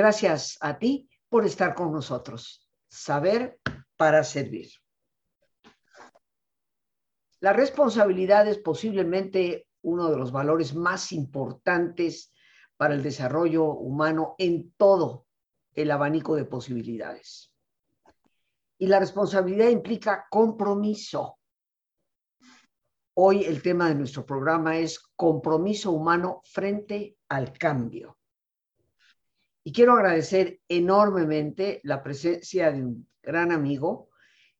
Gracias a ti por estar con nosotros. Saber para servir. La responsabilidad es posiblemente uno de los valores más importantes para el desarrollo humano en todo el abanico de posibilidades. Y la responsabilidad implica compromiso. Hoy el tema de nuestro programa es compromiso humano frente al cambio. Y quiero agradecer enormemente la presencia de un gran amigo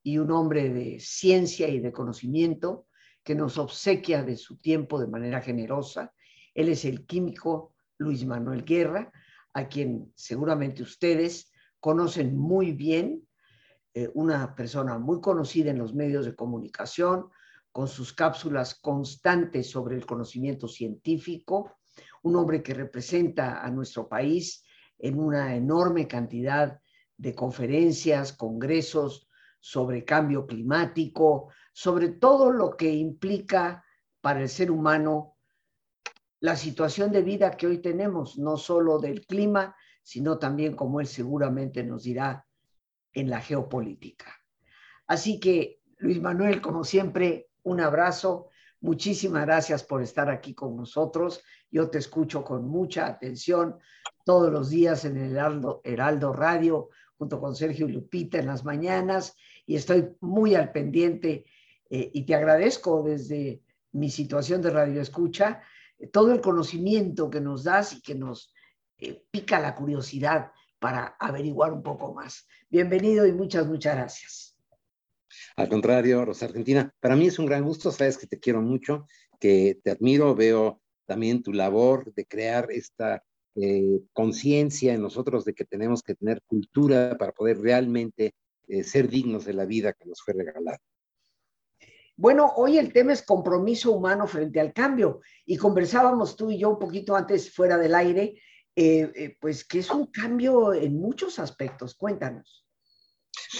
y un hombre de ciencia y de conocimiento que nos obsequia de su tiempo de manera generosa. Él es el químico Luis Manuel Guerra, a quien seguramente ustedes conocen muy bien, eh, una persona muy conocida en los medios de comunicación, con sus cápsulas constantes sobre el conocimiento científico, un hombre que representa a nuestro país en una enorme cantidad de conferencias, congresos sobre cambio climático, sobre todo lo que implica para el ser humano la situación de vida que hoy tenemos, no solo del clima, sino también, como él seguramente nos dirá, en la geopolítica. Así que, Luis Manuel, como siempre, un abrazo. Muchísimas gracias por estar aquí con nosotros. Yo te escucho con mucha atención todos los días en el Heraldo, Radio, junto con Sergio y Lupita en las mañanas, y estoy muy al pendiente eh, y te agradezco desde mi situación de radio escucha todo el conocimiento que nos das y que nos eh, pica la curiosidad para averiguar un poco más. Bienvenido y muchas, muchas gracias. Al contrario, Rosa Argentina, para mí es un gran gusto, sabes que te quiero mucho, que te admiro, veo también tu labor de crear esta eh, conciencia en nosotros de que tenemos que tener cultura para poder realmente eh, ser dignos de la vida que nos fue regalada. Bueno, hoy el tema es compromiso humano frente al cambio y conversábamos tú y yo un poquito antes fuera del aire, eh, pues que es un cambio en muchos aspectos. Cuéntanos.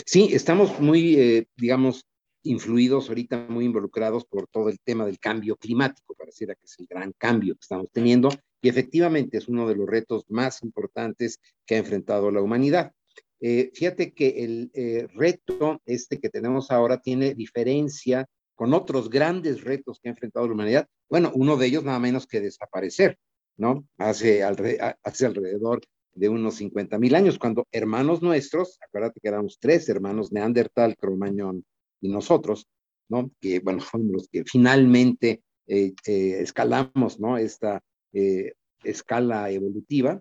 Sí, estamos muy, eh, digamos, influidos ahorita, muy involucrados por todo el tema del cambio climático, pareciera que es el gran cambio que estamos teniendo y efectivamente es uno de los retos más importantes que ha enfrentado la humanidad. fíjate que el reto este que tenemos ahora tiene diferencia con otros grandes retos que ha enfrentado la humanidad. Bueno, uno de ellos nada menos que desaparecer, ¿no? Hace, hace alrededor de unos 50 mil años, cuando hermanos nuestros, acuérdate que éramos tres hermanos, Neandertal, Cromañón y nosotros, ¿no? Que, bueno, fuimos los que finalmente eh, eh, escalamos, ¿no? Esta eh, escala evolutiva,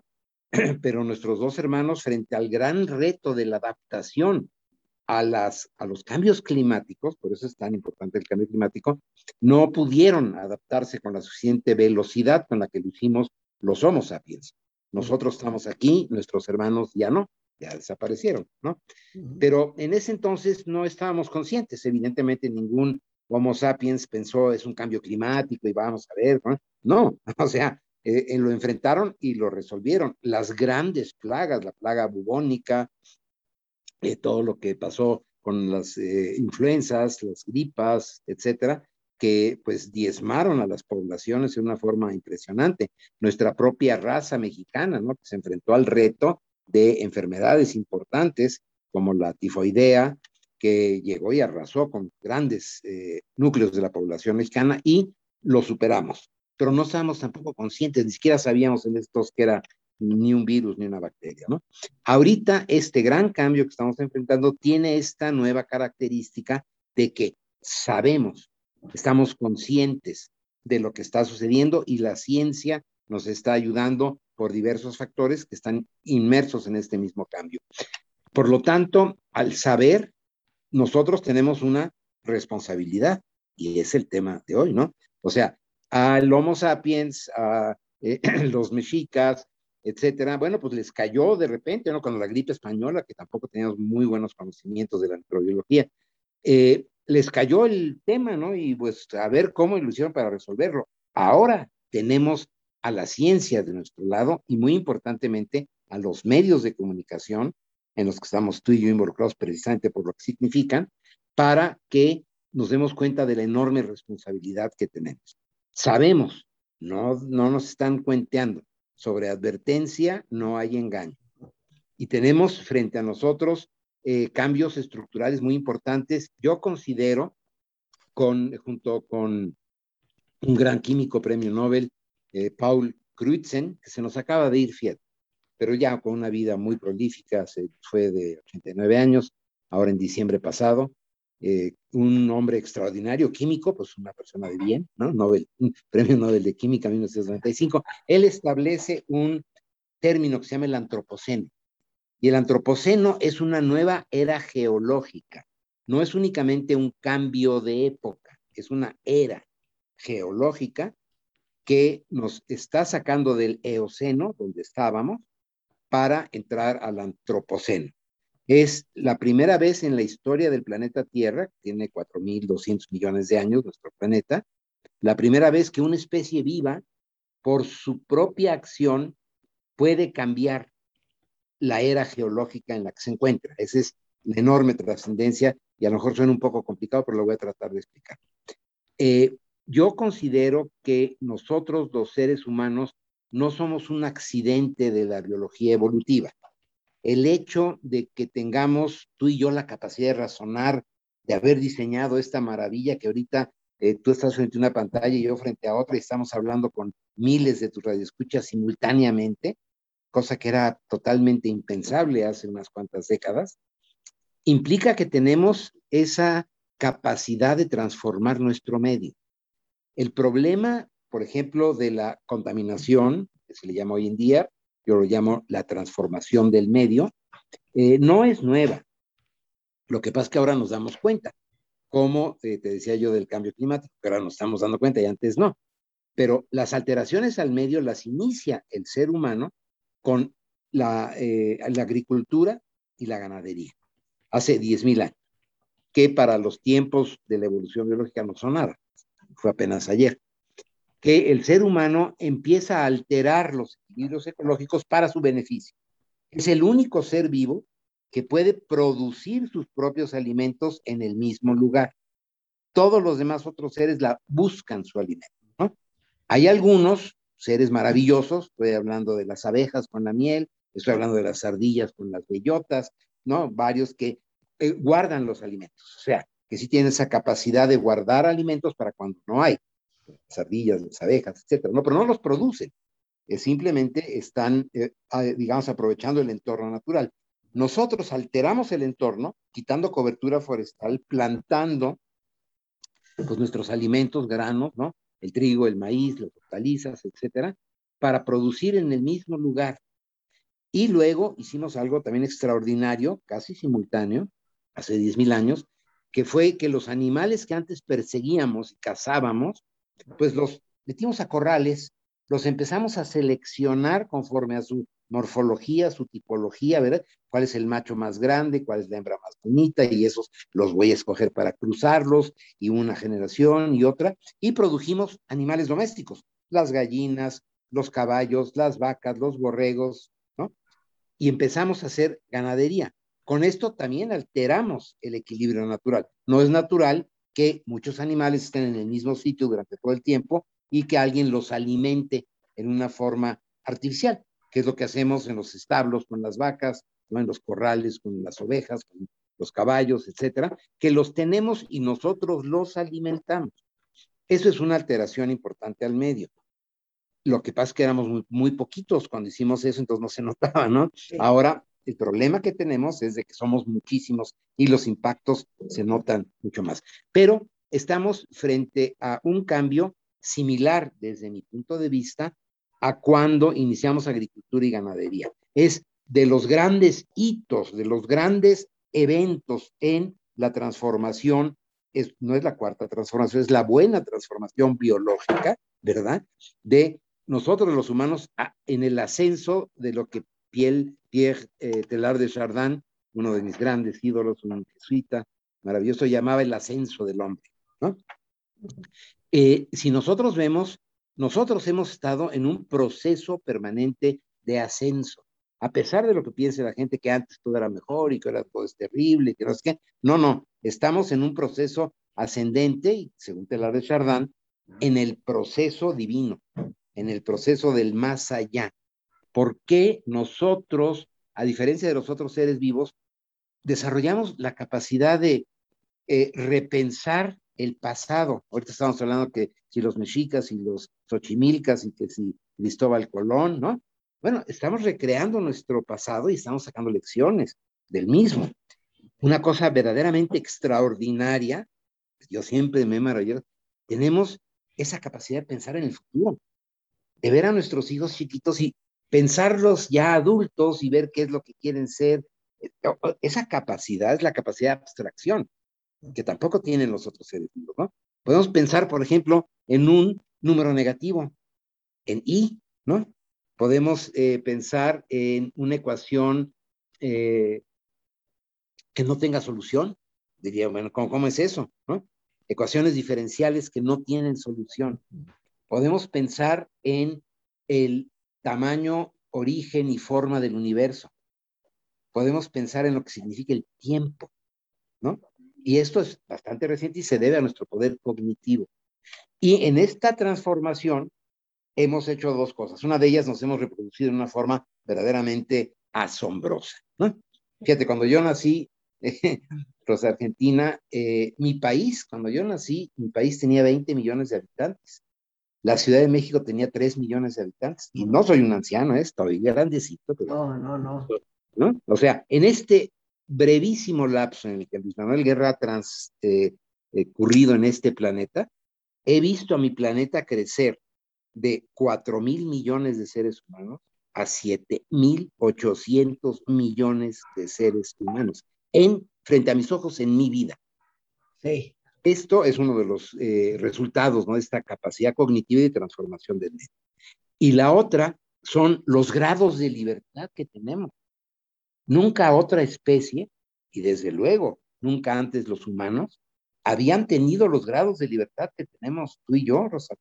pero nuestros dos hermanos, frente al gran reto de la adaptación a, las, a los cambios climáticos, por eso es tan importante el cambio climático, no pudieron adaptarse con la suficiente velocidad con la que lo hicimos los Homo sapiens. Nosotros estamos aquí, nuestros hermanos ya no, ya desaparecieron, ¿no? Pero en ese entonces no estábamos conscientes, evidentemente ningún Homo sapiens pensó es un cambio climático y vamos a ver, ¿no? No, o sea, eh, eh, lo enfrentaron y lo resolvieron. Las grandes plagas, la plaga bubónica, eh, todo lo que pasó con las influencias, las gripas, etcétera, que pues diezmaron a las poblaciones de una forma impresionante. Nuestra propia raza mexicana, ¿no? Se enfrentó al reto de enfermedades importantes como la tifoidea, que llegó y arrasó con grandes eh, núcleos de la población mexicana y lo superamos. Pero no estábamos tampoco conscientes, ni siquiera sabíamos en estos que era ni un virus ni una bacteria, ¿no? Ahorita este gran cambio que estamos enfrentando tiene esta nueva característica de que sabemos, estamos conscientes de lo que está sucediendo y la ciencia nos está ayudando por diversos factores que están inmersos en este mismo cambio. Por lo tanto, al saber, nosotros tenemos una responsabilidad y es el tema de hoy, ¿no? O sea, al Homo sapiens, a eh, los mexicas, etcétera, bueno, pues les cayó de repente, ¿no? Cuando la gripe española, que tampoco teníamos muy buenos conocimientos de la microbiología, eh, les cayó el tema, ¿no? Y pues a ver cómo lo hicieron para resolverlo. Ahora tenemos a la ciencia de nuestro lado y muy importantemente a los medios de comunicación en los que estamos tú y yo involucrados precisamente por lo que significan, para que nos demos cuenta de la enorme responsabilidad que tenemos. Sabemos, no, no nos están cuenteando, sobre advertencia no hay engaño. y tenemos frente a nosotros eh, cambios estructurales muy importantes. Yo considero, con, junto con un gran químico premio Nobel, eh, Paul Crutzen, que se nos acaba de ir, fiel, pero ya con una vida muy prolífica, se fue de 89 años, ahora en diciembre pasado, eh, un hombre extraordinario, químico, pues una persona de bien, ¿no? Nobel, premio Nobel de Química 1995. Él establece un término que se llama el antropoceno. Y el antropoceno es una nueva era geológica. No es únicamente un cambio de época, es una era geológica que nos está sacando del eoceno, donde estábamos, para entrar al antropoceno. Es la primera vez en la historia del planeta Tierra, que tiene 4.200 millones de años nuestro planeta, la primera vez que una especie viva, por su propia acción, puede cambiar la era geológica en la que se encuentra. Esa es la enorme trascendencia y a lo mejor suena un poco complicado, pero lo voy a tratar de explicar. Eh, yo considero que nosotros, los seres humanos, no somos un accidente de la biología evolutiva el hecho de que tengamos tú y yo la capacidad de razonar, de haber diseñado esta maravilla que ahorita eh, tú estás frente a una pantalla y yo frente a otra y estamos hablando con miles de tus radioescuchas simultáneamente, cosa que era totalmente impensable hace unas cuantas décadas, implica que tenemos esa capacidad de transformar nuestro medio. El problema, por ejemplo, de la contaminación, que se le llama hoy en día, yo lo llamo la transformación del medio, eh, no es nueva. Lo que pasa es que ahora nos damos cuenta, como eh, te decía yo del cambio climático, que ahora nos estamos dando cuenta y antes no. Pero las alteraciones al medio las inicia el ser humano con la, eh, la agricultura y la ganadería, hace 10.000 años, que para los tiempos de la evolución biológica no son nada, fue apenas ayer que el ser humano empieza a alterar los equilibrios ecológicos para su beneficio. Es el único ser vivo que puede producir sus propios alimentos en el mismo lugar. Todos los demás otros seres la buscan su alimento. Hay algunos seres maravillosos, estoy hablando de las abejas con la miel, estoy hablando de las ardillas con las bellotas, ¿no? Varios que eh, guardan los alimentos, o sea, que sí tienen esa capacidad de guardar alimentos para cuando no hay las ardillas, las abejas, etcétera, no, pero no los producen, simplemente están, eh, digamos, aprovechando el entorno natural. Nosotros alteramos el entorno, quitando cobertura forestal, plantando pues, nuestros alimentos, granos, ¿no? El trigo, el maíz, las hortalizas, etcétera, para producir en el mismo lugar. Y luego hicimos algo también extraordinario, casi simultáneo, hace 10.000 años, que fue que los animales que antes perseguíamos y cazábamos, pues los metimos a corrales, los empezamos a seleccionar conforme a su morfología, su tipología, ¿verdad? ¿Cuál es el macho más grande? ¿Cuál es la hembra más bonita? Y esos los voy a escoger para cruzarlos y una generación y otra. Y produjimos animales domésticos, las gallinas, los caballos, las vacas, los borregos, ¿no? Y empezamos a hacer ganadería. Con esto también alteramos el equilibrio natural. No es natural que muchos animales estén en el mismo sitio durante todo el tiempo y que alguien los alimente en una forma artificial, que es lo que hacemos en los establos con las vacas, ¿no? en los corrales con las ovejas, con los caballos, etcétera, que los tenemos y nosotros los alimentamos. Eso es una alteración importante al medio. Lo que pasa es que éramos muy, muy poquitos cuando hicimos eso, entonces no se notaba, ¿no? Ahora el problema que tenemos es de que somos muchísimos y los impactos se notan mucho más. Pero estamos frente a un cambio similar desde mi punto de vista a cuando iniciamos agricultura y ganadería. Es de los grandes hitos, de los grandes eventos en la transformación, es, no es la cuarta transformación, es la buena transformación biológica, ¿verdad? De nosotros los humanos en el ascenso de lo que Pierre, Pierre eh, Telar de Chardin, uno de mis grandes ídolos, un jesuita maravilloso, llamaba el ascenso del hombre. ¿no? Eh, si nosotros vemos, nosotros hemos estado en un proceso permanente de ascenso. A pesar de lo que piense la gente que antes todo era mejor y que ahora todo es terrible, que no es que, no, no, estamos en un proceso ascendente y según Telar de Chardin, en el proceso divino, en el proceso del más allá. ¿Por qué nosotros a diferencia de los otros seres vivos, desarrollamos la capacidad de eh, repensar el pasado. Ahorita estamos hablando que si los mexicas y los xochimilcas y que si Cristóbal Colón, ¿no? Bueno, estamos recreando nuestro pasado y estamos sacando lecciones del mismo. Una cosa verdaderamente extraordinaria, yo siempre me he maravillado, tenemos esa capacidad de pensar en el futuro, de ver a nuestros hijos chiquitos y pensarlos ya adultos y ver qué es lo que quieren ser. Esa capacidad es la capacidad de abstracción, que tampoco tienen los otros seres vivos, ¿no? Podemos pensar, por ejemplo, en un número negativo, en i, ¿no? Podemos eh, pensar en una ecuación eh, que no tenga solución. Diría, bueno, ¿cómo, es eso? ¿no? Ecuaciones diferenciales que no tienen solución. Podemos pensar en el tamaño, origen y forma del universo. Podemos pensar en lo que significa el tiempo, ¿no? Y esto es bastante reciente y se debe a nuestro poder cognitivo. Y en esta transformación hemos hecho dos cosas. Una de ellas nos hemos reproducido de una forma verdaderamente asombrosa. ¿no? Fíjate, cuando yo nací, Rosa Argentina, eh, mi país, cuando yo nací, mi país tenía 20 millones de habitantes. La Ciudad de México tenía 3 millones de habitantes. Y no soy un anciano, ¿eh? estoy grandecito. no, no, no, no. O sea, en este brevísimo lapso en el que Luis Manuel Guerra ha transcurrido en este planeta, he visto a mi planeta crecer de 4 mil millones de seres humanos a 7 mil 800 millones de seres humanos en, frente a mis ojos en mi vida. Sí. Esto es uno de los eh, resultados ¿no? de esta capacidad cognitiva y de transformación del medio. Y la otra son los grados de libertad que tenemos. Nunca otra especie, y desde luego nunca antes los humanos, habían tenido los grados de libertad que tenemos tú y yo, Rosa.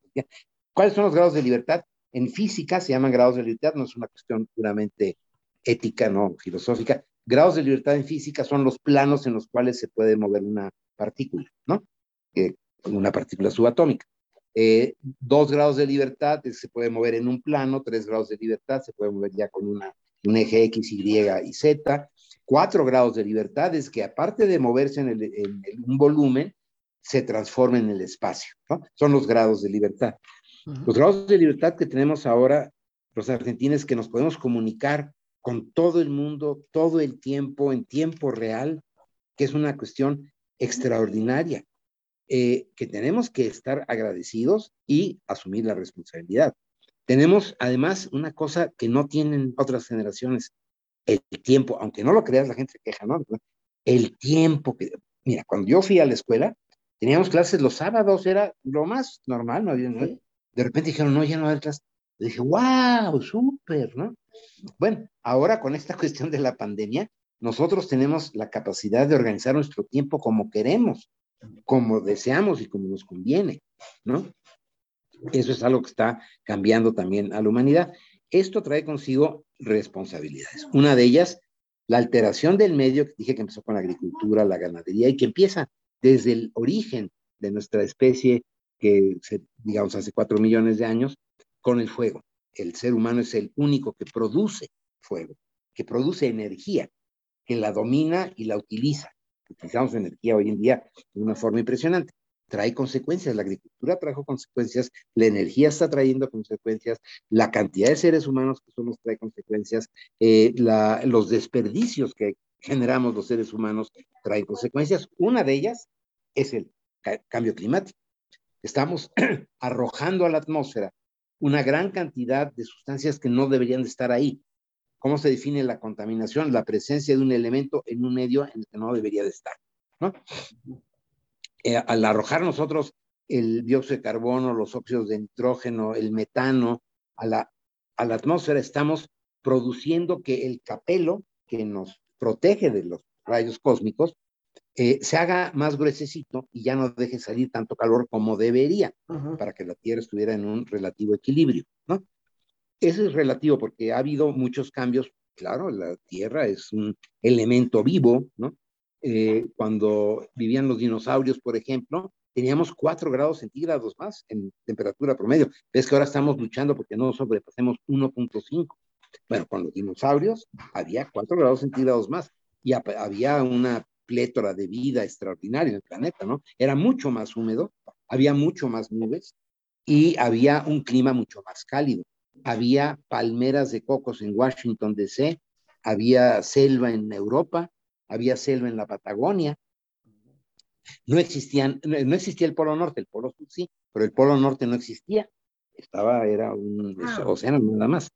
¿Cuáles son los grados de libertad? En física se llaman grados de libertad, no es una cuestión puramente ética, no filosófica. Grados de libertad en física son los planos en los cuales se puede mover una partícula, ¿no? Eh, una partícula subatómica. Eh, dos grados de libertad se puede mover en un plano, tres grados de libertad se puede mover ya con una, un eje X, Y y Z. Cuatro grados de libertad es que aparte de moverse en, el, en un volumen, se transforma en el espacio, ¿no? Son los grados de libertad. Los grados de libertad que tenemos ahora, los argentinos, que nos podemos comunicar con todo el mundo, todo el tiempo, en tiempo real, que es una cuestión extraordinaria, eh, que tenemos que estar agradecidos y asumir la responsabilidad. Tenemos además una cosa que no tienen otras generaciones, el tiempo, aunque no lo creas, la gente se queja, ¿no? El tiempo que, mira, cuando yo fui a la escuela, teníamos clases los sábados, era lo más normal, no de repente dijeron, no, ya no hay clases. dije, wow, súper, ¿no? Bueno, ahora con esta cuestión de la pandemia, nosotros tenemos la capacidad de organizar nuestro tiempo como queremos, como deseamos y como nos conviene, ¿no? Eso es algo que está cambiando también a la humanidad. Esto trae consigo responsabilidades. Una de ellas, la alteración del medio, que dije que empezó con la agricultura, la ganadería y que empieza desde el origen de nuestra especie que, se, digamos, hace cuatro millones de años, con el fuego. El ser humano es el único que produce fuego, que produce energía, que la domina y la utiliza. Utilizamos energía hoy en día de una forma impresionante. Trae consecuencias, la agricultura trajo consecuencias, la energía está trayendo consecuencias, la cantidad de seres humanos que somos trae consecuencias, eh, los desperdicios que generamos los seres humanos traen consecuencias. Una de ellas es el cambio climático. Estamos arrojando a la atmósfera una gran cantidad de sustancias que no deberían de estar ahí. ¿Cómo se define la contaminación? La presencia de un elemento en un medio en el que no debería de estar. Eh, al arrojar nosotros el dióxido de carbono, los óxidos de nitrógeno, el metano a la, a la atmósfera, estamos produciendo que el capelo que nos protege de los rayos cósmicos eh, se haga más gruesecito y ya no deje salir tanto calor como debería para que la Tierra estuviera en un relativo equilibrio, ¿no? Eso es relativo porque ha habido muchos cambios. Claro, la Tierra es un elemento vivo, ¿no? Eh, cuando vivían los dinosaurios, por ejemplo, teníamos 4 grados centígrados más en temperatura promedio. Ves que ahora estamos luchando porque no sobrepasemos 1.5. Bueno, con los dinosaurios había cuatro grados centígrados más y había una plétora de vida extraordinaria en el planeta, ¿no? Era mucho más húmedo, había mucho más nubes y había un clima mucho más cálido. Había palmeras de cocos en Washington, D.C., había selva en Europa, había selva en la Patagonia. No existían, no existía el Polo Norte, el Polo Sur sí, pero el Polo Norte no existía. Estaba, era un ah. océano nada más.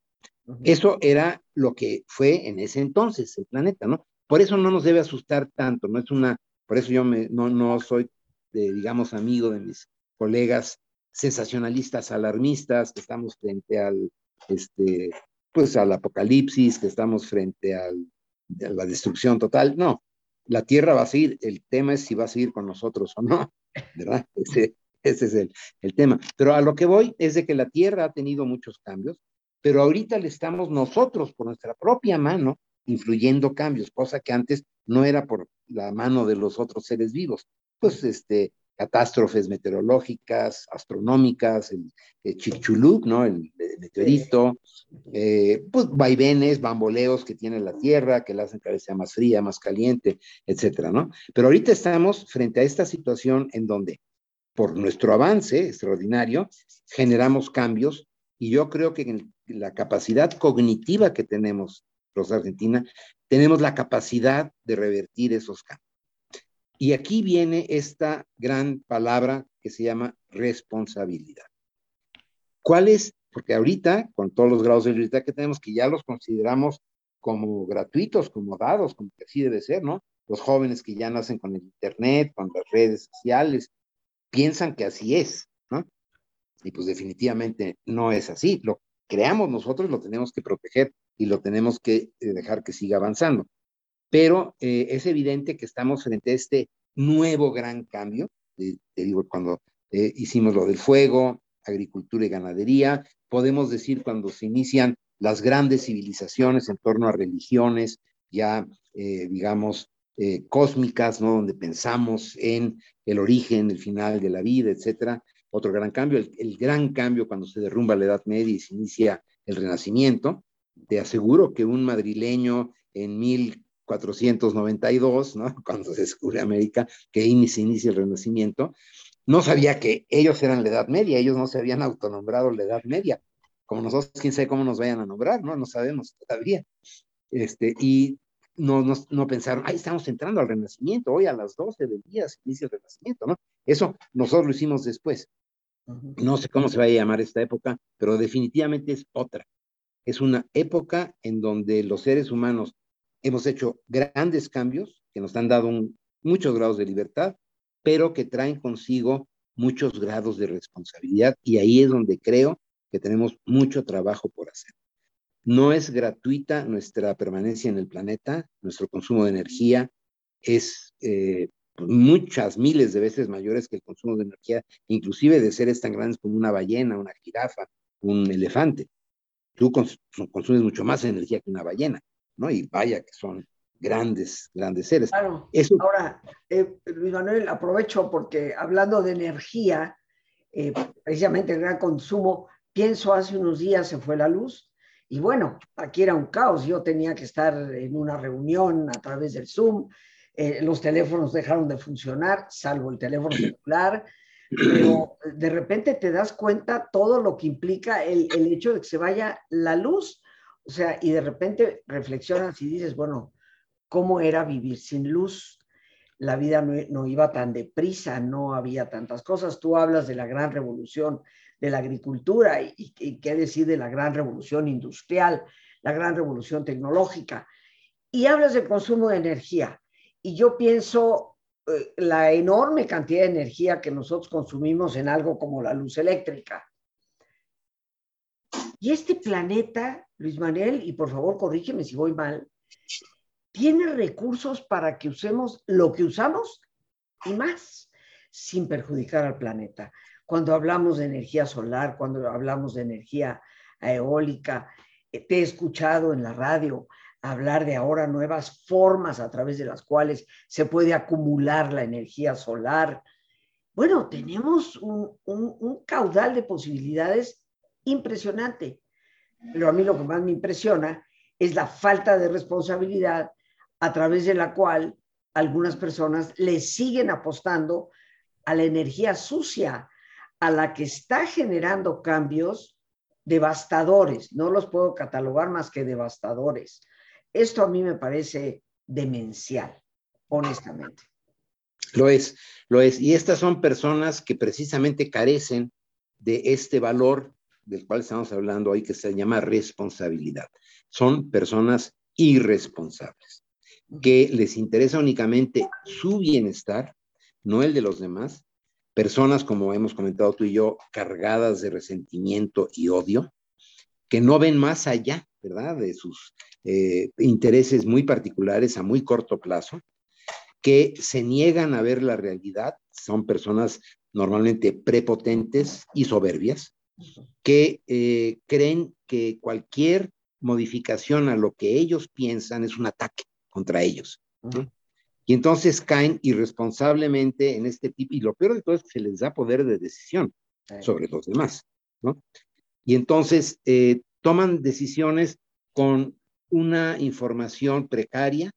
Eso era lo que fue en ese entonces el planeta, ¿no? Por eso no nos debe asustar tanto, no es una, por eso yo me, no, no soy, de, digamos, amigo de mis colegas sensacionalistas, alarmistas, que estamos frente al, este, pues al apocalipsis, que estamos frente al, la destrucción total. No, la Tierra va a seguir, el tema es si va a seguir con nosotros o no, ¿verdad? Ese, es el, el tema. Pero a lo que voy es de que la Tierra ha tenido muchos cambios, pero ahorita le estamos nosotros, por nuestra propia mano, influyendo cambios, cosa que antes no era por la mano de los otros seres vivos. Pues este, catástrofes meteorológicas, astronómicas, el, Chicxulub, ¿no? El, meteorito, eh, pues vaivenes, bamboleos que tiene la Tierra, que la hacen cada vez sea más fría, más caliente, etcétera, ¿no? Pero ahorita estamos frente a esta situación en donde, por nuestro avance extraordinario, generamos cambios y yo creo que en la capacidad cognitiva que tenemos los Argentina, tenemos la capacidad de revertir esos cambios. Y aquí viene esta gran palabra que se llama responsabilidad. ¿Cuál es? Porque ahorita, con todos los grados de libertad que tenemos, que ya los consideramos como gratuitos, como dados, como que así debe ser, ¿no? Los jóvenes que ya nacen con el Internet, con las redes sociales, piensan que así es, ¿no? Y pues definitivamente no es así. Lo creamos nosotros lo tenemos que proteger y lo tenemos que eh, dejar que siga avanzando. Pero eh, es evidente que estamos frente a este nuevo gran cambio. te digo, cuando eh, hicimos lo del fuego, agricultura y ganadería, podemos decir cuando se inician las grandes civilizaciones en torno a religiones, ya, digamos, cósmicas, ¿no? Donde pensamos en el origen, el final de la vida, etcétera. Otro gran cambio, el gran cambio cuando se derrumba la Edad Media y se inicia el Renacimiento, te aseguro que un madrileño en 1492, ¿no? cuando se descubre América, que se inicia el Renacimiento, no sabía que ellos eran la Edad Media, ellos no se habían autonombrado la Edad Media. Como nosotros, quién sabe cómo nos vayan a nombrar, ¿no? No sabemos todavía. Este, y no, no, no pensaron, ahí estamos entrando al Renacimiento, hoy a las 12 del día se inicia el Renacimiento, ¿no? Eso nosotros lo hicimos después. No sé cómo se va a llamar esta época, pero definitivamente es otra es una época en donde los seres humanos hemos hecho grandes cambios que nos han dado muchos grados de libertad, pero que traen consigo muchos grados de responsabilidad y ahí es donde creo que tenemos mucho trabajo por hacer. No es gratuita nuestra permanencia en el planeta, nuestro consumo de energía es eh, muchas miles de veces mayores que el consumo de energía, inclusive de seres tan grandes como una ballena, una jirafa, un elefante tú consumes mucho más energía que una ballena, ¿no? Y vaya que son grandes, grandes seres. Claro. Eso... Ahora, eh, Luis Manuel, aprovecho porque hablando de energía, eh, precisamente el gran consumo, pienso hace unos días se fue la luz y bueno, aquí era un caos, yo tenía que estar en una reunión a través del Zoom, eh, los teléfonos dejaron de funcionar, salvo el teléfono celular, pero de repente te das cuenta todo lo que implica el, el, hecho de que se vaya la luz. O sea, y de repente reflexionas y dices, bueno, ¿cómo era vivir sin luz? La vida no, no iba tan deprisa, no había tantas cosas. Tú hablas de la gran revolución de la agricultura y, y qué decir de la gran revolución industrial, la gran revolución tecnológica. Y hablas del consumo de energía. Y yo pienso, eh, la enorme cantidad de energía que nosotros consumimos en algo como la luz eléctrica. Y este planeta, Luis Manuel, y por favor corrígeme si voy mal, tiene recursos para que usemos lo que usamos y más, sin perjudicar al planeta. Cuando hablamos de energía solar, cuando hablamos de energía eólica, eh, te he escuchado en la radio hablar de ahora nuevas formas a través de las cuales se puede acumular la energía solar. Bueno, tenemos un, caudal de posibilidades impresionante. Pero a mí lo que más me impresiona es la falta de responsabilidad a través de la cual algunas personas le siguen apostando a la energía sucia, a la que está generando cambios devastadores. No los puedo catalogar más que devastadores. Esto a mí me parece demencial, honestamente. Lo es, lo es. Y estas son personas que precisamente carecen de este valor del cual estamos hablando hoy, que se llama responsabilidad. Son personas irresponsables, que les interesa únicamente su bienestar, no el de los demás. Personas, como hemos comentado tú y yo, cargadas de resentimiento y odio, que no ven más allá, ¿verdad?, de sus eh, intereses muy particulares a muy corto plazo, que se niegan a ver la realidad, son personas normalmente prepotentes y soberbias, que eh, creen que cualquier modificación a lo que ellos piensan es un ataque contra ellos. Y entonces caen irresponsablemente en este tipo, y lo peor de todo es que se les da poder de decisión sobre los demás, ¿no? Y entonces eh, toman decisiones con una información precaria.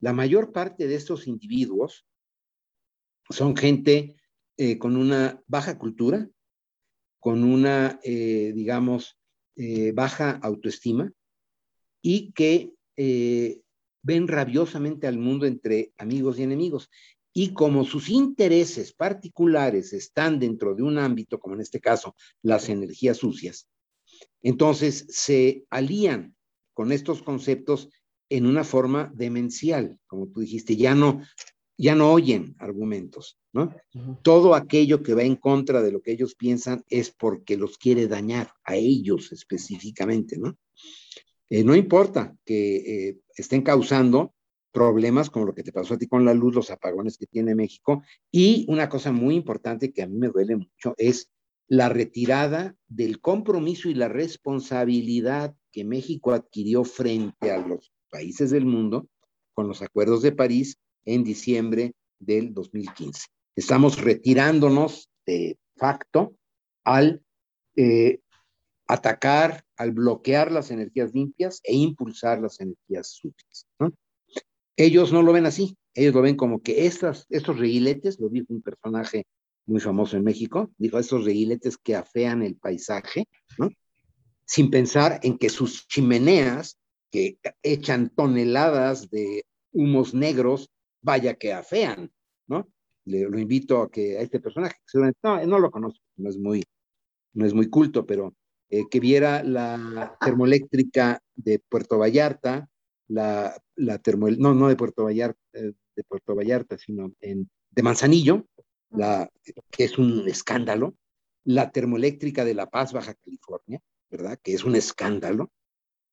La mayor parte de estos individuos son gente eh, con una baja cultura, con una, eh, digamos, eh, baja autoestima y que ven rabiosamente al mundo entre amigos y enemigos. Y como sus intereses particulares están dentro de un ámbito, como en este caso las energías sucias, entonces se alían con estos conceptos en una forma demencial, como tú dijiste, ya no, ya no oyen argumentos, ¿no? Todo aquello que va en contra de lo que ellos piensan es porque los quiere dañar a ellos específicamente, ¿no? Eh, no importa que eh, estén causando problemas como lo que te pasó a ti con la luz, los apagones que tiene México, y una cosa muy importante que a mí me duele mucho es la retirada del compromiso y la responsabilidad que México adquirió frente a los países del mundo con los acuerdos de París en diciembre del 2015. Estamos retirándonos de facto al eh, atacar, al bloquear las energías limpias e impulsar las energías sucias. Ellos no lo ven así, ellos lo ven como que estas, estos reguiletes, lo dijo un personaje muy famoso en México, dijo estos reguiletes que afean el paisaje, ¿no? sin pensar en que sus chimeneas, que echan toneladas de humos negros, vaya que afean, ¿no? Le, lo invito a que a este personaje, no, no lo conozco, no es muy, no es muy culto, pero eh, que viera la termoeléctrica de Puerto Vallarta, la, la no, no de Puerto Vallarta, eh, de Puerto Vallarta, sino de Manzanillo, que es un escándalo, la termoeléctrica de La Paz, Baja California, ¿verdad? Que es un escándalo,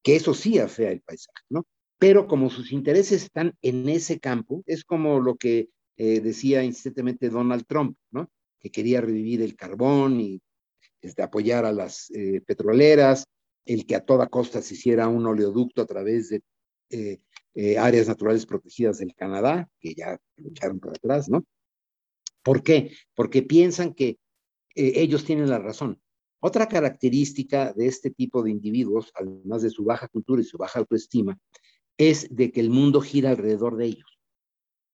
que eso sí afea el paisaje, ¿no? Pero como sus intereses están en ese campo, es como lo que eh, decía insistentemente Donald Trump, ¿no? Que quería revivir el carbón y este, apoyar a las eh, petroleras, el que a toda costa se hiciera un oleoducto a través de eh, áreas naturales protegidas del Canadá, que ya lo echaron para atrás, ¿no? ¿Por qué? Porque piensan que ellos tienen la razón. Otra característica de este tipo de individuos, además de su baja cultura y su baja autoestima, es de que el mundo gira alrededor de ellos.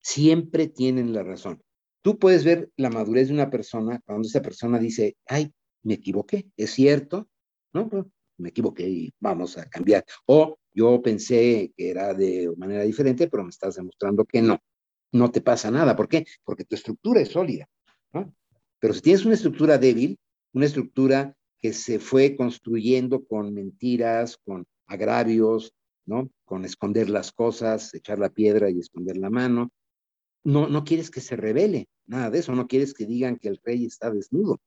Siempre tienen la razón. Tú puedes ver la madurez de una persona cuando esa persona dice, ay, me equivoqué, es cierto, ¿no? Pues, me equivoqué y vamos a cambiar. O yo pensé que era de manera diferente, pero me estás demostrando que no. No te pasa nada. ¿Por qué? Porque tu estructura es sólida, ¿no? Pero si tienes una estructura débil, una estructura que se fue construyendo con mentiras, con agravios, ¿no? Con esconder las cosas, echar la piedra y esconder la mano. No, no quieres que se revele, nada de eso, no quieres que digan que el rey está desnudo.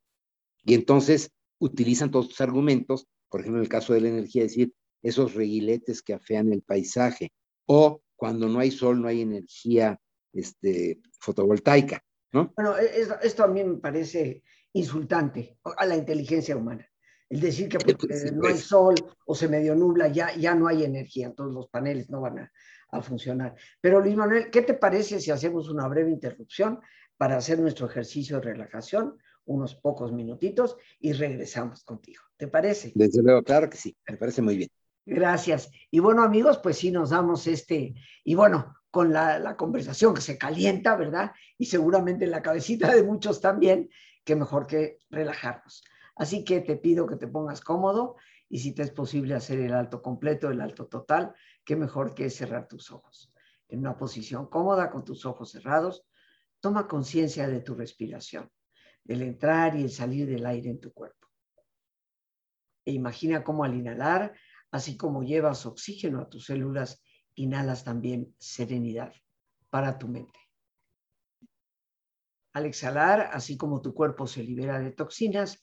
Y entonces utilizan todos estos argumentos, por ejemplo, en el caso de la energía, decir, esos reguiletes que afean el paisaje, o cuando no hay sol, no hay energía este, fotovoltaica, ¿no? Bueno, e, esto a mí me parece insultante a la inteligencia humana. El decir que no hay sol o se medio nubla, ya, ya no hay energía, entonces los paneles no van a, a funcionar. Pero Luis Manuel, ¿qué te parece si hacemos una breve interrupción para hacer nuestro ejercicio de relajación? unos pocos minutitos y regresamos contigo. ¿Te parece? Desde luego, claro que sí, me parece muy bien. Gracias. Y bueno, amigos, pues sí nos damos este, y bueno, con la, la, conversación que se calienta, ¿verdad? Y seguramente en la cabecita de muchos también, que mejor que relajarnos. Así que te pido que te pongas cómodo y si te es posible hacer el alto completo, el alto total, qué mejor que cerrar tus ojos. En una posición cómoda, con tus ojos cerrados, toma conciencia de tu respiración, del entrar y el salir del aire en tu cuerpo. E imagina cómo al inhalar Así como llevas oxígeno a tus células, inhalas también serenidad para tu mente. Al exhalar, así como tu cuerpo se libera de toxinas,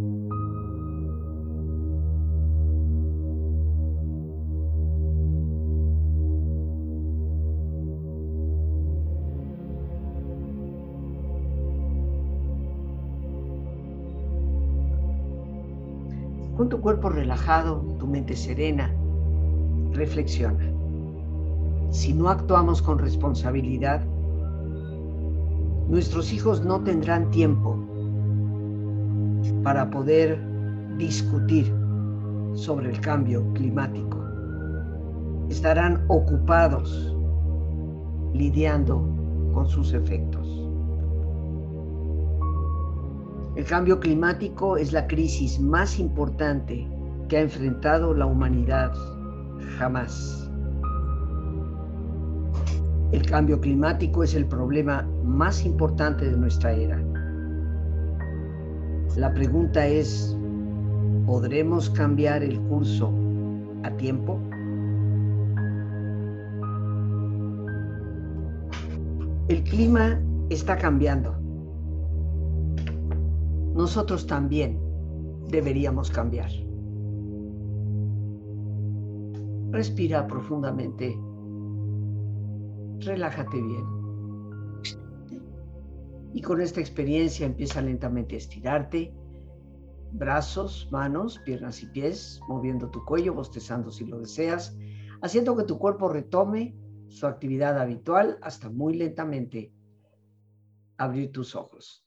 Tu cuerpo relajado, tu mente serena, reflexiona. Si no actuamos con responsabilidad, nuestros hijos no tendrán tiempo para poder discutir sobre el cambio climático. Estarán ocupados lidiando con sus efectos. El cambio climático es la crisis más importante que ha enfrentado la humanidad jamás. El cambio climático es el problema más importante de nuestra era. La pregunta es, ¿podremos cambiar el curso a tiempo? El clima está cambiando nosotros también deberíamos cambiar. Respira profundamente. Relájate bien. Y con esta experiencia empieza lentamente a estirarte. Brazos, manos, piernas y pies, moviendo tu cuello, bostezando si lo deseas, haciendo que tu cuerpo retome su actividad habitual hasta muy lentamente abrir tus ojos.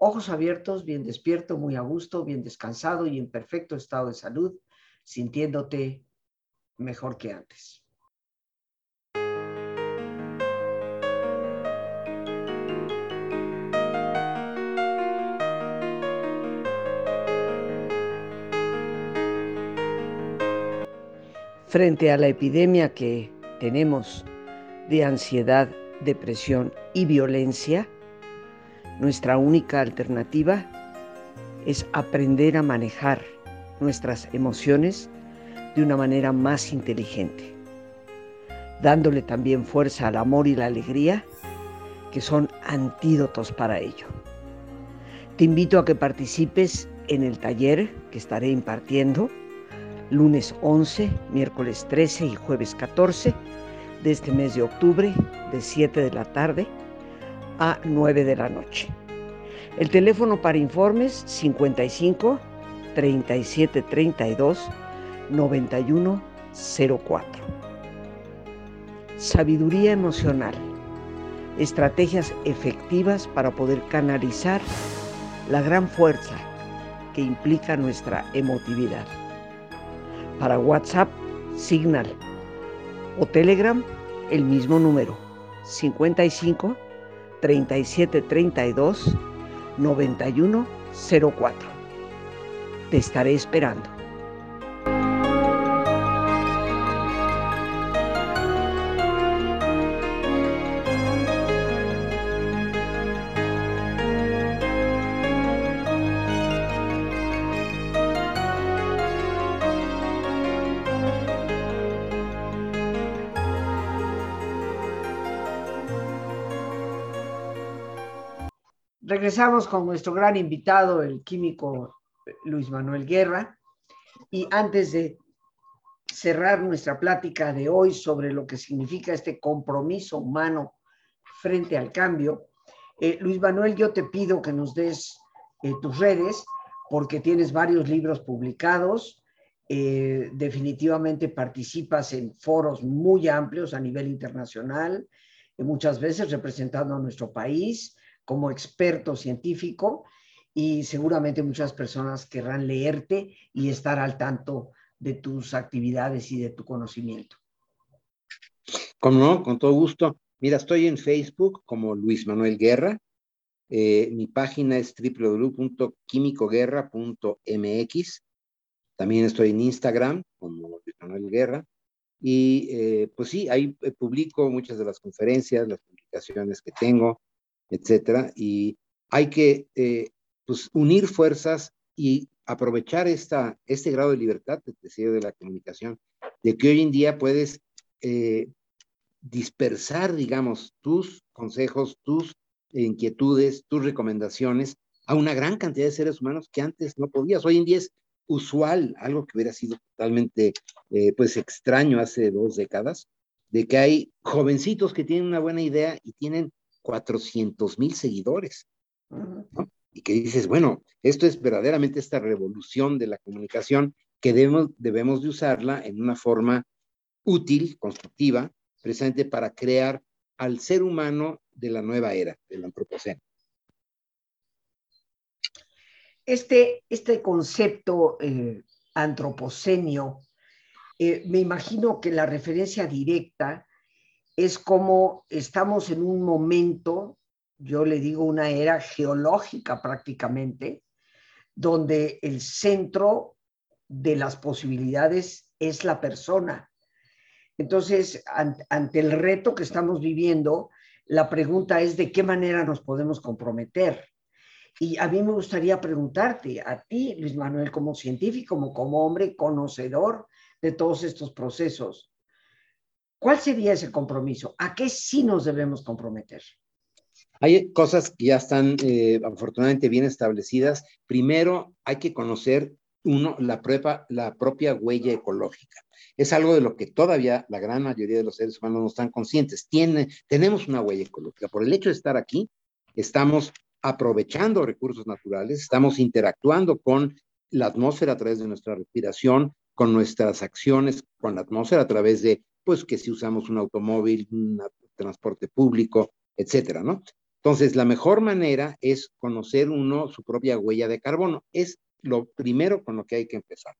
Ojos abiertos, bien despierto, muy a gusto, bien descansado y en perfecto estado de salud, sintiéndote mejor que antes. Frente a la epidemia que tenemos de ansiedad, depresión y violencia, nuestra única alternativa es aprender a manejar nuestras emociones de una manera más inteligente, dándole también fuerza al amor y la alegría, que son antídotos para ello. Te invito a que participes en el taller que estaré impartiendo lunes 11, miércoles 13 y jueves 14 de este mes de octubre de 7 de la tarde a 9 de la noche. El teléfono para informes 55 37 32 91 04. Sabiduría emocional. Estrategias efectivas para poder canalizar la gran fuerza que implica nuestra emotividad. Para WhatsApp, Signal o Telegram, el mismo número 55 3732 9104. Te estaré esperando. Regresamos con nuestro gran invitado, el químico Luis Manuel Guerra. Y antes de cerrar nuestra plática de hoy sobre lo que significa este compromiso humano frente al cambio, eh, Luis Manuel, yo te pido que nos des eh, tus redes porque tienes varios libros publicados, eh, definitivamente participas en foros muy amplios a nivel internacional, muchas veces representando a nuestro país como experto científico y seguramente muchas personas querrán leerte y estar al tanto de tus actividades y de tu conocimiento. Como no, con todo gusto. Mira, estoy en Facebook como Luis Manuel Guerra. Eh, mi página es www.quimicoguerra.mx. También estoy en Instagram como Luis Manuel Guerra. Y eh, pues sí, ahí eh, publico muchas de las conferencias, las publicaciones que tengo, etcétera. Y hay que pues, unir fuerzas y aprovechar esta, este grado de libertad, te decía, de la comunicación, de que hoy en día puedes dispersar, digamos, tus consejos, tus inquietudes, tus recomendaciones a una gran cantidad de seres humanos que antes no podías. Hoy en día es usual, algo que hubiera sido totalmente, eh, pues, extraño hace dos décadas, de que hay jovencitos que tienen una buena idea y tienen 400 mil seguidores. Y que dices, bueno, esto es verdaderamente esta revolución de la comunicación que debemos, debemos de usarla en una forma útil, constructiva, precisamente para crear al ser humano de la nueva era, del antropoceno. Este, este concepto eh, antropocenio, eh, me imagino que la referencia directa es como estamos en un momento, yo le digo una era geológica prácticamente, donde el centro de las posibilidades es la persona. Entonces, ante el reto que estamos viviendo, la pregunta es de qué manera nos podemos comprometer. Y a mí me gustaría preguntarte, a ti, Luis Manuel, como científico, como, como hombre conocedor de todos estos procesos, ¿cuál sería ese compromiso? ¿A qué sí nos debemos comprometer? Hay cosas que ya están eh, afortunadamente bien establecidas. Primero, hay que conocer uno la, la propia huella ecológica. Es algo de lo que todavía la gran mayoría de los seres humanos no están conscientes. Tiene, tenemos una huella ecológica. Por el hecho de estar aquí, estamos aprovechando recursos naturales, estamos interactuando con la atmósfera a través de nuestra respiración, con nuestras acciones con la atmósfera a través de, pues, que si usamos un automóvil, un transporte público, etcétera, ¿no? Entonces, la mejor manera es conocer uno su propia huella de carbono. Es lo primero con lo que hay que empezar.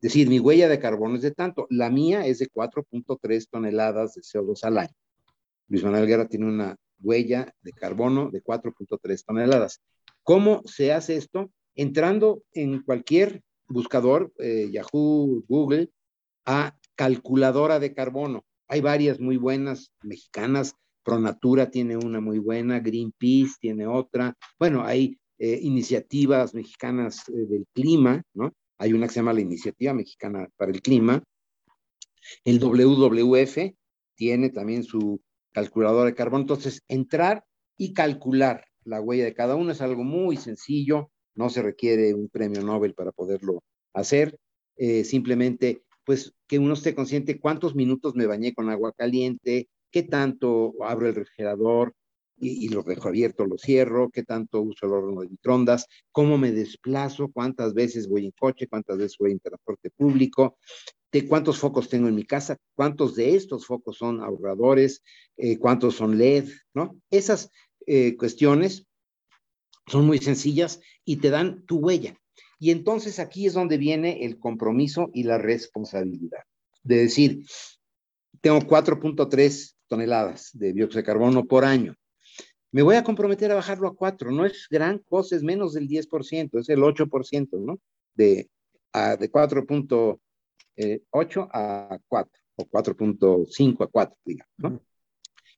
Es decir, mi huella de carbono es de tanto. La mía es de 4.3 toneladas de CO2 al año. Luis Manuel Guerra tiene una huella de carbono de 4.3 toneladas. ¿Cómo se hace esto? Entrando en cualquier buscador, eh, Yahoo, Google, a calculadora de carbono. Hay varias muy buenas mexicanas. Pronatura tiene una muy buena, Greenpeace tiene otra. Bueno, hay eh, iniciativas mexicanas eh, del clima, ¿no? Hay una que se llama la Iniciativa Mexicana para el Clima. El WWF tiene también su calculadora de carbono. Entonces, entrar y calcular la huella de cada uno es algo muy sencillo, no se requiere un premio Nobel para poderlo hacer. Eh, simplemente, pues, que uno esté consciente cuántos minutos me bañé con agua caliente, qué tanto abro el refrigerador, y, los dejo abiertos, los cierro, qué tanto uso el horno de microondas, cómo me desplazo, cuántas veces voy en coche, cuántas veces voy en transporte público, de cuántos focos tengo en mi casa, cuántos de estos focos son ahorradores, eh, cuántos son LED, ¿no? Esas eh, cuestiones son muy sencillas y te dan tu huella. Y entonces aquí es donde viene el compromiso y la responsabilidad. De decir, tengo 4.3 toneladas de dióxido de carbono por año me voy a comprometer a bajarlo a 4. No es gran cosa, es menos del 10%, es el 8%, ¿no? De, de 4.8 eh, a 4, o 4.5 a 4, digamos, ¿no?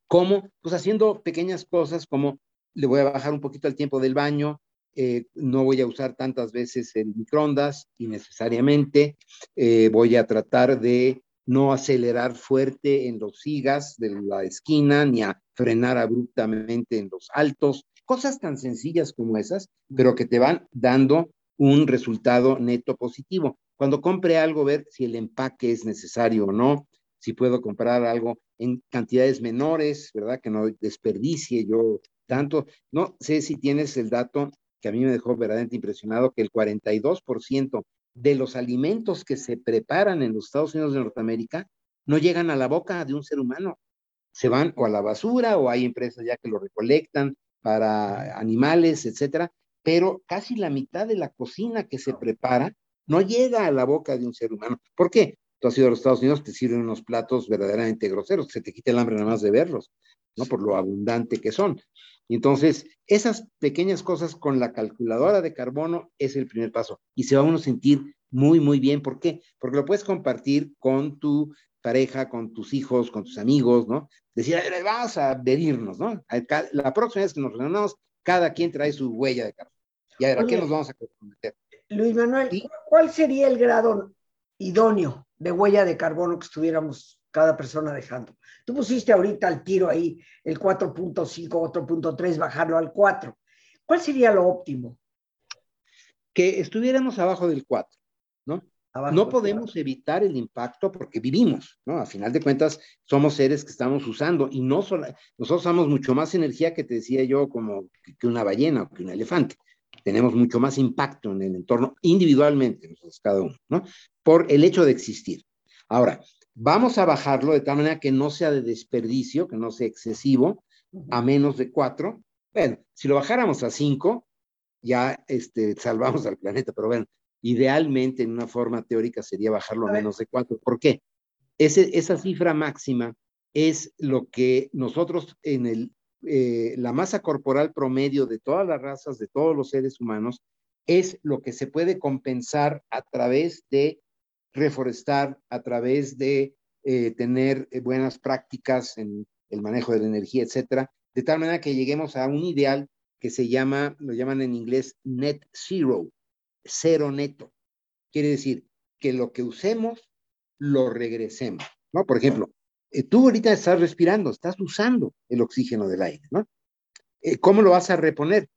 ¿Cómo? Pues haciendo pequeñas cosas como le voy a bajar un poquito el tiempo del baño, eh, no voy a usar tantas veces el microondas innecesariamente, eh, voy a tratar de no acelerar fuerte en los sigas de la esquina, ni a frenar abruptamente en los altos, cosas tan sencillas como esas, pero que te van dando un resultado neto positivo. Cuando compre algo, ver si el empaque es necesario o no, si puedo comprar algo en cantidades menores, ¿verdad? Que no desperdicie yo tanto. No sé si tienes el dato que a mí me dejó verdaderamente impresionado, que el 42% de los alimentos que se preparan en los Estados Unidos de Norteamérica no llegan a la boca de un ser humano. Se van o a la basura o hay empresas ya que lo recolectan para animales, etcétera, pero casi la mitad de la cocina que se prepara no llega a la boca de un ser humano. ¿Por qué? tú has ido a los Estados Unidos, te sirven unos platos verdaderamente groseros, se te quita el hambre nada más de verlos, ¿no? Por lo abundante que son. Y entonces, esas pequeñas cosas con la calculadora de carbono es el primer paso. Y se va a uno sentir muy, muy bien. ¿Por qué? Porque lo puedes compartir con tu pareja, con tus hijos, con tus amigos, ¿no? Decir, vamos a medirnos, ¿no? La próxima vez que nos reunamos, cada quien trae su huella de carbono. Y a ver, ¿a qué nos vamos a comprometer? Luis Manuel, ¿cuál sería el grado idóneo de huella de carbono que estuviéramos cada persona dejando? Tú pusiste ahorita al tiro ahí el 4.5, 4.3, bajarlo al 4. ¿Cuál sería lo óptimo? Que estuviéramos abajo del 4, ¿no? no podemos evitar el impacto porque vivimos, ¿no? A final de cuentas, somos seres que estamos usando y no solo, nosotros usamos mucho más energía que te decía yo, como que una ballena o que un elefante. Tenemos mucho más impacto en el entorno individualmente, nosotros cada uno, ¿no? Por el hecho de existir. Ahora, vamos a bajarlo de tal manera que no sea de desperdicio, que no sea excesivo, a menos de cuatro. Bueno, si lo bajáramos a cinco, ya este, salvamos al planeta, pero bueno, Idealmente, en una forma teórica, sería bajarlo a menos de cuatro. ¿Por qué? Ese, esa cifra máxima es lo que nosotros en el, eh, la masa corporal promedio de todas las razas, de todos los seres humanos, es lo que se puede compensar a través de reforestar, a través de eh, tener eh, buenas prácticas en el manejo de la energía, etcétera, de tal manera que lleguemos a un ideal que se llama, lo llaman en inglés net zero, cero neto. Quiere decir que lo que usemos, lo regresemos, ¿no? Por ejemplo, eh, tú ahorita estás respirando, estás usando el oxígeno del aire, ¿no? Eh, ¿Cómo lo vas a reponer?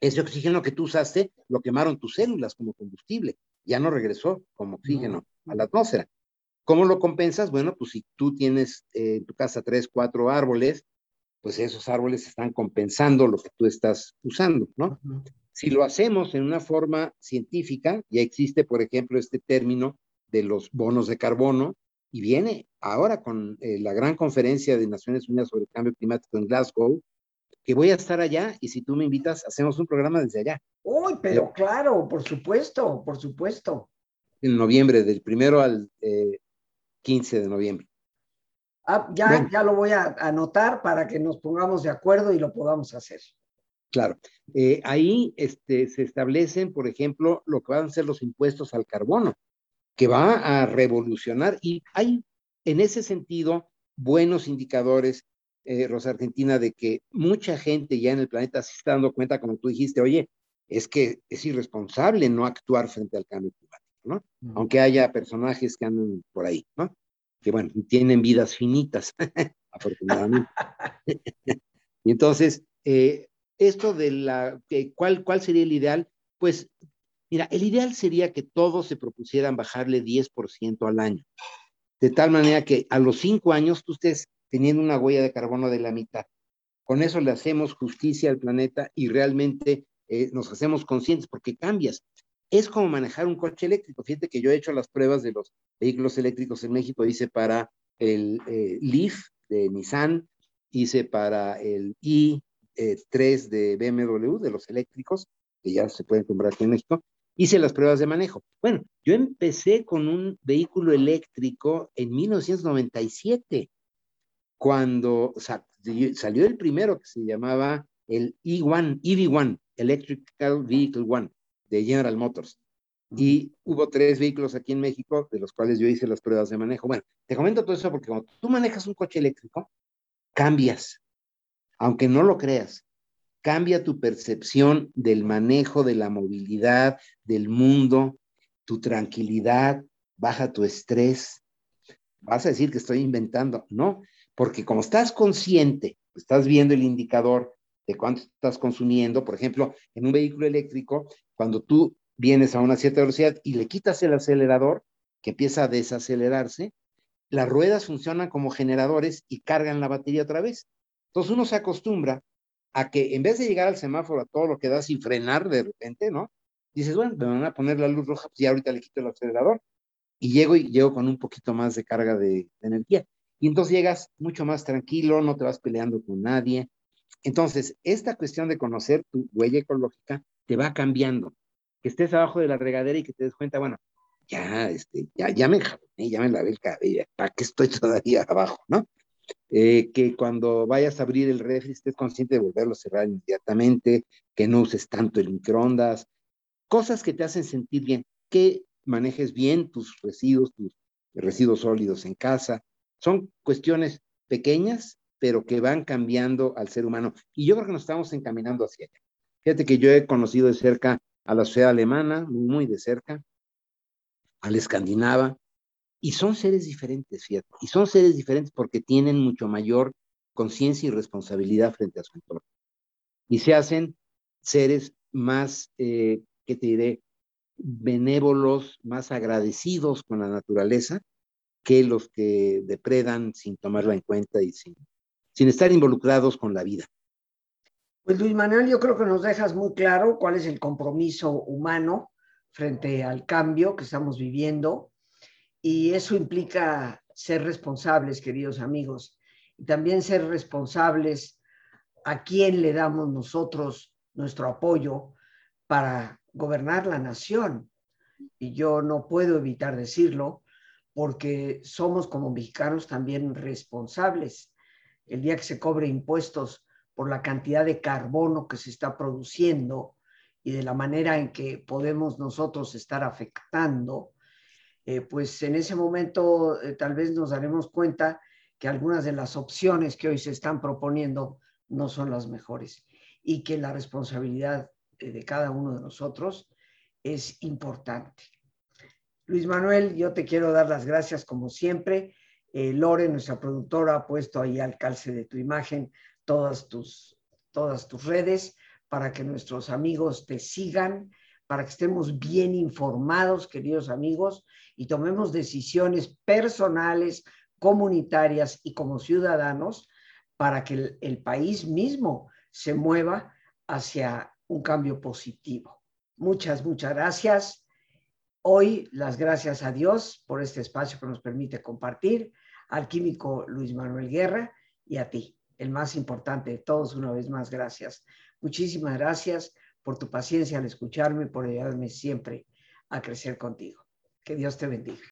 Ese oxígeno que tú usaste lo quemaron tus células como combustible, ya no regresó como oxígeno a la atmósfera. ¿Cómo lo compensas? Bueno, pues si tú tienes eh, en tu casa tres, cuatro árboles, pues esos árboles están compensando lo que tú estás usando, ¿no? Si lo hacemos en una forma científica, ya existe, por ejemplo, este término de los bonos de carbono, y viene ahora con eh, la gran conferencia de Naciones Unidas sobre el Cambio Climático en Glasgow, que voy a estar allá y si tú me invitas, hacemos un programa desde allá. Uy, pero claro, por supuesto, por supuesto. En noviembre, del primero al 15 eh, de noviembre. Ah, ya, ya lo voy a anotar para que nos pongamos de acuerdo y lo podamos hacer. Claro. Eh, ahí este, se establecen, por ejemplo, lo que van a ser los impuestos al carbono, que va a revolucionar y hay en ese sentido buenos indicadores, eh, Rosa Argentina, de que mucha gente ya en el planeta se está dando cuenta, como tú dijiste, oye, es que es irresponsable no actuar frente al cambio climático, ¿no? Aunque haya personajes que andan por ahí, ¿no? Que bueno, tienen vidas finitas, afortunadamente. y entonces, eh, esto de la, ¿cuál, ¿cuál sería el ideal? Pues, mira, el ideal sería que todos se propusieran bajarle 10% al año, de tal manera que a los cinco años tú estés teniendo una huella de carbono de la mitad. Con eso le hacemos justicia al planeta y realmente eh, nos hacemos conscientes porque cambias. Es como manejar un coche eléctrico. Fíjate que yo he hecho las pruebas de los vehículos eléctricos en México, hice para el eh, Leaf de Nissan, hice para el i eh, tres de BMW, de los eléctricos, que ya se pueden comprar aquí en México, hice las pruebas de manejo. Bueno, yo empecé con un vehículo eléctrico en 1997, cuando salió el primero que se llamaba el E1, EV1, Electrical Vehicle One, de General Motors. Y hubo tres vehículos aquí en México, de los cuales yo hice las pruebas de manejo. Bueno, te comento todo eso porque cuando tú manejas un coche eléctrico, cambias, aunque no lo creas, cambia tu percepción del manejo de la movilidad, del mundo, tu tranquilidad, baja tu estrés. Vas a decir que estoy inventando, no, porque como estás consciente, estás viendo el indicador de cuánto estás consumiendo, por ejemplo, en un vehículo eléctrico, cuando tú vienes a una cierta velocidad y le quitas el acelerador, que empieza a desacelerarse, las ruedas funcionan como generadores y cargan la batería otra vez. Entonces uno se acostumbra a que en vez de llegar al semáforo a todo lo que da sin frenar de repente, ¿no? Dices, bueno, me van a poner la luz roja, pues ya ahorita le quito el acelerador y llego y llego con un poquito más de carga de, energía. Y entonces llegas mucho más tranquilo, no te vas peleando con nadie. Entonces, esta cuestión de conocer tu huella ecológica te va cambiando. Que estés abajo de la regadera y que te des cuenta, bueno, ya, este, ya, ya me ya me lavé el cabello, ¿para qué estoy todavía abajo, no? Eh, que cuando vayas a abrir el refri estés consciente de volverlo a cerrar inmediatamente, que no uses tanto el microondas, cosas que te hacen sentir bien, que manejes bien tus residuos, tus residuos sólidos en casa. Son cuestiones pequeñas, pero que van cambiando al ser humano. Y yo creo que nos estamos encaminando hacia allá. Fíjate que yo he conocido de cerca a la sociedad alemana, muy de cerca, a la escandinava, y son seres diferentes, fíjate, y son seres diferentes porque tienen mucho mayor conciencia y responsabilidad frente a su entorno. Y se hacen seres más, eh, ¿qué te diré? benévolos, más agradecidos con la naturaleza que los que depredan sin tomarla en cuenta y sin, sin estar involucrados con la vida. Pues Luis Manuel, yo creo que nos dejas muy claro cuál es el compromiso humano frente al cambio que estamos viviendo y eso implica ser responsables, queridos amigos, y también ser responsables a quién le damos nosotros nuestro apoyo para gobernar la nación. Y yo no puedo evitar decirlo porque somos como mexicanos también responsables. El día que se cobre impuestos por la cantidad de carbono que se está produciendo y de la manera en que podemos nosotros estar afectando, eh, pues en ese momento eh, tal vez nos daremos cuenta que algunas de las opciones que hoy se están proponiendo no son las mejores y que la responsabilidad eh, de cada uno de nosotros es importante. Luis Manuel, yo te quiero dar las gracias como siempre. Lore, nuestra productora, ha puesto ahí al calce de tu imagen todas tus, todas tus redes para que nuestros amigos te sigan, para que estemos bien informados, queridos amigos, y tomemos decisiones personales, comunitarias y como ciudadanos para que el, el país mismo se mueva hacia un cambio positivo. Muchas, muchas gracias. Hoy las gracias a Dios por este espacio que nos permite compartir, al químico Luis Manuel Guerra y a ti, el más importante de todos, una vez más, gracias. Muchísimas gracias por tu paciencia al escucharme, por ayudarme siempre a crecer contigo. Que Dios te bendiga.